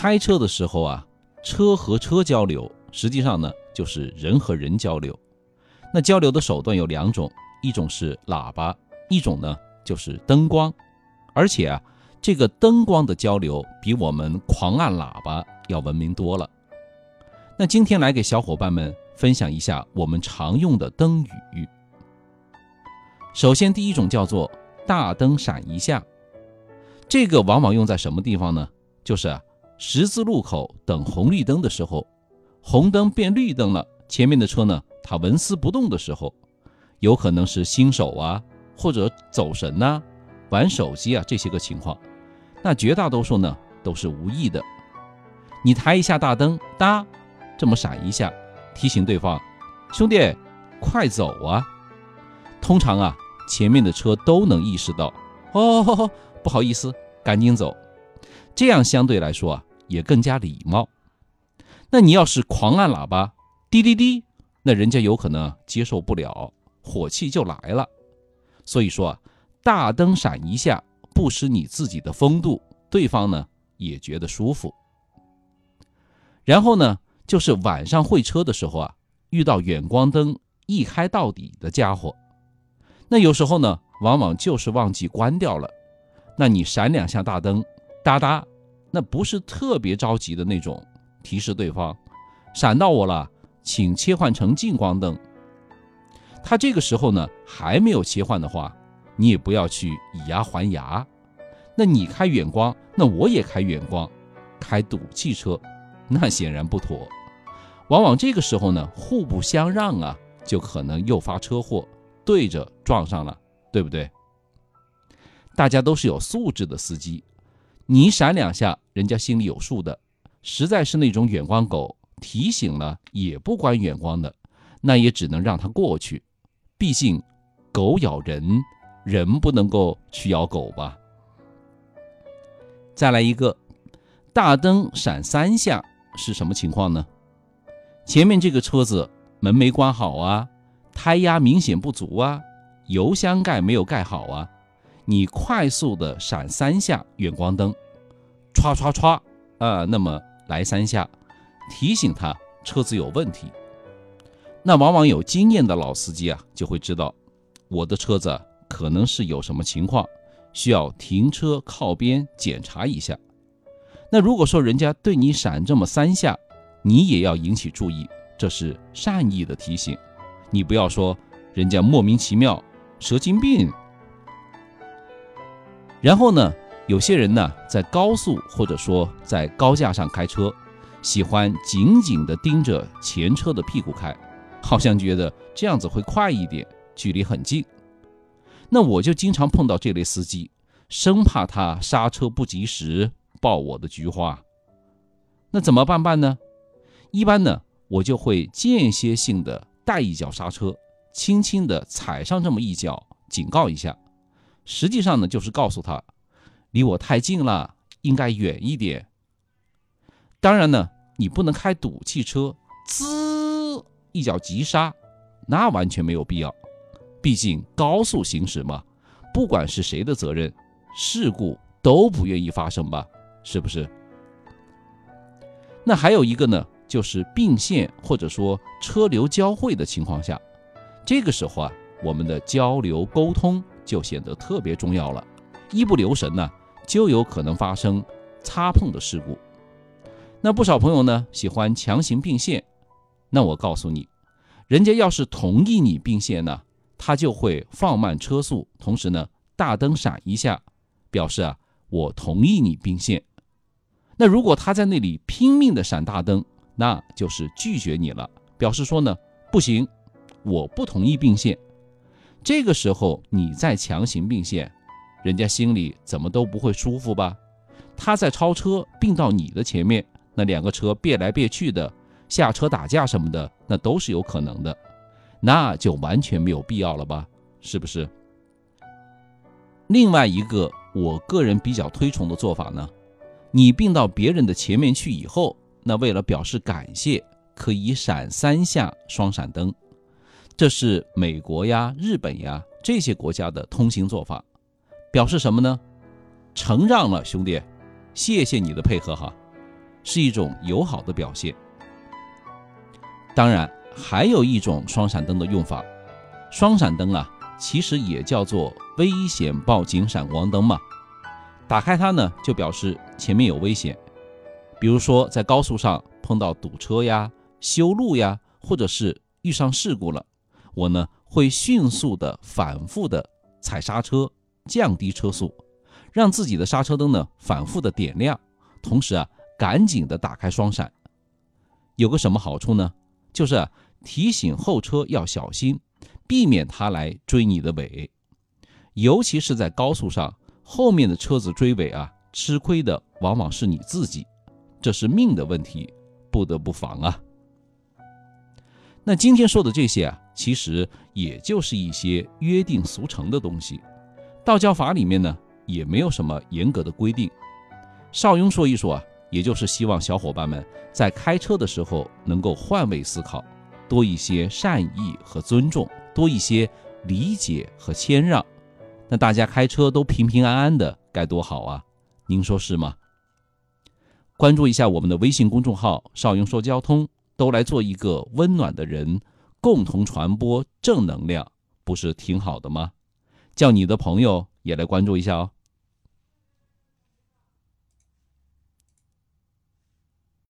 开车的时候啊，车和车交流，实际上呢就是人和人交流。那交流的手段有两种，一种是喇叭，一种呢就是灯光。而且啊，这个灯光的交流比我们狂按喇叭要文明多了。那今天来给小伙伴们分享一下我们常用的灯语。首先，第一种叫做“大灯闪一下”，这个往往用在什么地方呢？就是啊。十字路口等红绿灯的时候，红灯变绿灯了，前面的车呢，它纹丝不动的时候，有可能是新手啊，或者走神呐，玩手机啊这些个情况。那绝大多数呢都是无意的。你抬一下大灯，哒，这么闪一下，提醒对方，兄弟，快走啊！通常啊，前面的车都能意识到，哦，不好意思，赶紧走。这样相对来说啊。也更加礼貌。那你要是狂按喇叭，滴滴滴，那人家有可能接受不了，火气就来了。所以说啊，大灯闪一下，不失你自己的风度，对方呢也觉得舒服。然后呢，就是晚上会车的时候啊，遇到远光灯一开到底的家伙，那有时候呢，往往就是忘记关掉了，那你闪两下大灯，哒哒。那不是特别着急的那种，提示对方，闪到我了，请切换成近光灯。他这个时候呢还没有切换的话，你也不要去以牙还牙。那你开远光，那我也开远光，开赌汽车，那显然不妥。往往这个时候呢互不相让啊，就可能诱发车祸，对着撞上了，对不对？大家都是有素质的司机。你闪两下，人家心里有数的。实在是那种远光狗，提醒了也不关远光的，那也只能让它过去。毕竟，狗咬人，人不能够去咬狗吧。再来一个，大灯闪三下是什么情况呢？前面这个车子门没关好啊，胎压明显不足啊，油箱盖没有盖好啊。你快速的闪三下远光灯，唰唰唰，啊，那么来三下，提醒他车子有问题。那往往有经验的老司机啊，就会知道我的车子可能是有什么情况，需要停车靠边检查一下。那如果说人家对你闪这么三下，你也要引起注意，这是善意的提醒，你不要说人家莫名其妙蛇精病。然后呢，有些人呢在高速或者说在高架上开车，喜欢紧紧地盯着前车的屁股开，好像觉得这样子会快一点，距离很近。那我就经常碰到这类司机，生怕他刹车不及时爆我的菊花。那怎么办办呢？一般呢，我就会间歇性的带一脚刹车，轻轻的踩上这么一脚，警告一下。实际上呢，就是告诉他，离我太近了，应该远一点。当然呢，你不能开赌汽车，滋一脚急刹，那完全没有必要。毕竟高速行驶嘛，不管是谁的责任，事故都不愿意发生吧？是不是？那还有一个呢，就是并线或者说车流交汇的情况下，这个时候啊，我们的交流沟通。就显得特别重要了，一不留神呢，就有可能发生擦碰的事故。那不少朋友呢喜欢强行并线，那我告诉你，人家要是同意你并线呢，他就会放慢车速，同时呢大灯闪一下，表示啊我同意你并线。那如果他在那里拼命的闪大灯，那就是拒绝你了，表示说呢不行，我不同意并线。这个时候你再强行并线，人家心里怎么都不会舒服吧？他在超车并到你的前面，那两个车别来别去的，下车打架什么的，那都是有可能的，那就完全没有必要了吧？是不是？另外一个我个人比较推崇的做法呢，你并到别人的前面去以后，那为了表示感谢，可以闪三下双闪灯。这是美国呀、日本呀这些国家的通行做法，表示什么呢？承让了，兄弟，谢谢你的配合哈。是一种友好的表现。当然，还有一种双闪灯的用法，双闪灯啊，其实也叫做危险报警闪光灯嘛。打开它呢，就表示前面有危险，比如说在高速上碰到堵车呀、修路呀，或者是遇上事故了，我呢会迅速的、反复的踩刹车，降低车速，让自己的刹车灯呢反复的点亮，同时啊，赶紧的打开双闪。有个什么好处呢？就是提醒后车要小心，避免他来追你的尾，尤其是在高速上。后面的车子追尾啊，吃亏的往往是你自己，这是命的问题，不得不防啊。那今天说的这些啊，其实也就是一些约定俗成的东西，道教法里面呢也没有什么严格的规定。邵雍说一说啊，也就是希望小伙伴们在开车的时候能够换位思考，多一些善意和尊重，多一些理解和谦让。那大家开车都平平安安的，该多好啊！您说是吗？关注一下我们的微信公众号“少雍说交通”，都来做一个温暖的人，共同传播正能量，不是挺好的吗？叫你的朋友也来关注一下哦。